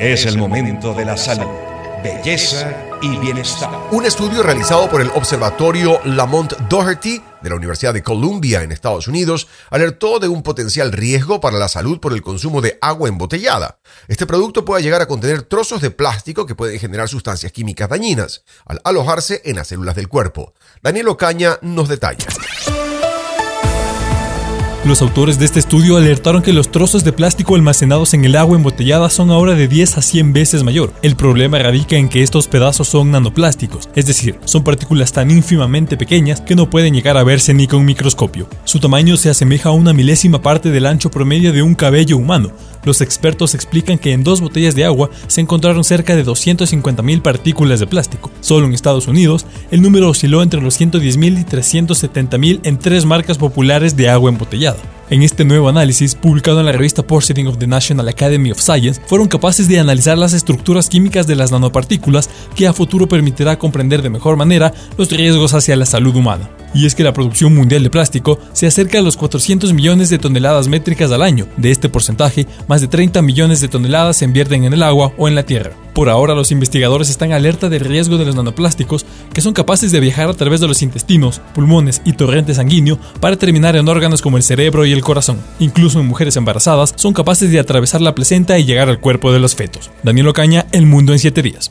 Es el momento de la salud, belleza y bienestar. Un estudio realizado por el Observatorio Lamont Doherty de la Universidad de Columbia en Estados Unidos alertó de un potencial riesgo para la salud por el consumo de agua embotellada. Este producto puede llegar a contener trozos de plástico que pueden generar sustancias químicas dañinas al alojarse en las células del cuerpo. Daniel Ocaña nos detalla. Los autores de este estudio alertaron que los trozos de plástico almacenados en el agua embotellada son ahora de 10 a 100 veces mayor. El problema radica en que estos pedazos son nanoplásticos, es decir, son partículas tan ínfimamente pequeñas que no pueden llegar a verse ni con microscopio. Su tamaño se asemeja a una milésima parte del ancho promedio de un cabello humano, los expertos explican que en dos botellas de agua se encontraron cerca de 250.000 partículas de plástico. Solo en Estados Unidos, el número osciló entre los 110.000 y 370.000 en tres marcas populares de agua embotellada. En este nuevo análisis, publicado en la revista Proceeding of the National Academy of Science, fueron capaces de analizar las estructuras químicas de las nanopartículas que a futuro permitirá comprender de mejor manera los riesgos hacia la salud humana. Y es que la producción mundial de plástico se acerca a los 400 millones de toneladas métricas al año. De este porcentaje, más de 30 millones de toneladas se invierten en el agua o en la tierra. Por ahora los investigadores están alerta del riesgo de los nanoplásticos que son capaces de viajar a través de los intestinos, pulmones y torrente sanguíneo para terminar en órganos como el cerebro y el corazón. Incluso en mujeres embarazadas son capaces de atravesar la placenta y llegar al cuerpo de los fetos. Daniel Ocaña, El Mundo en 7 días.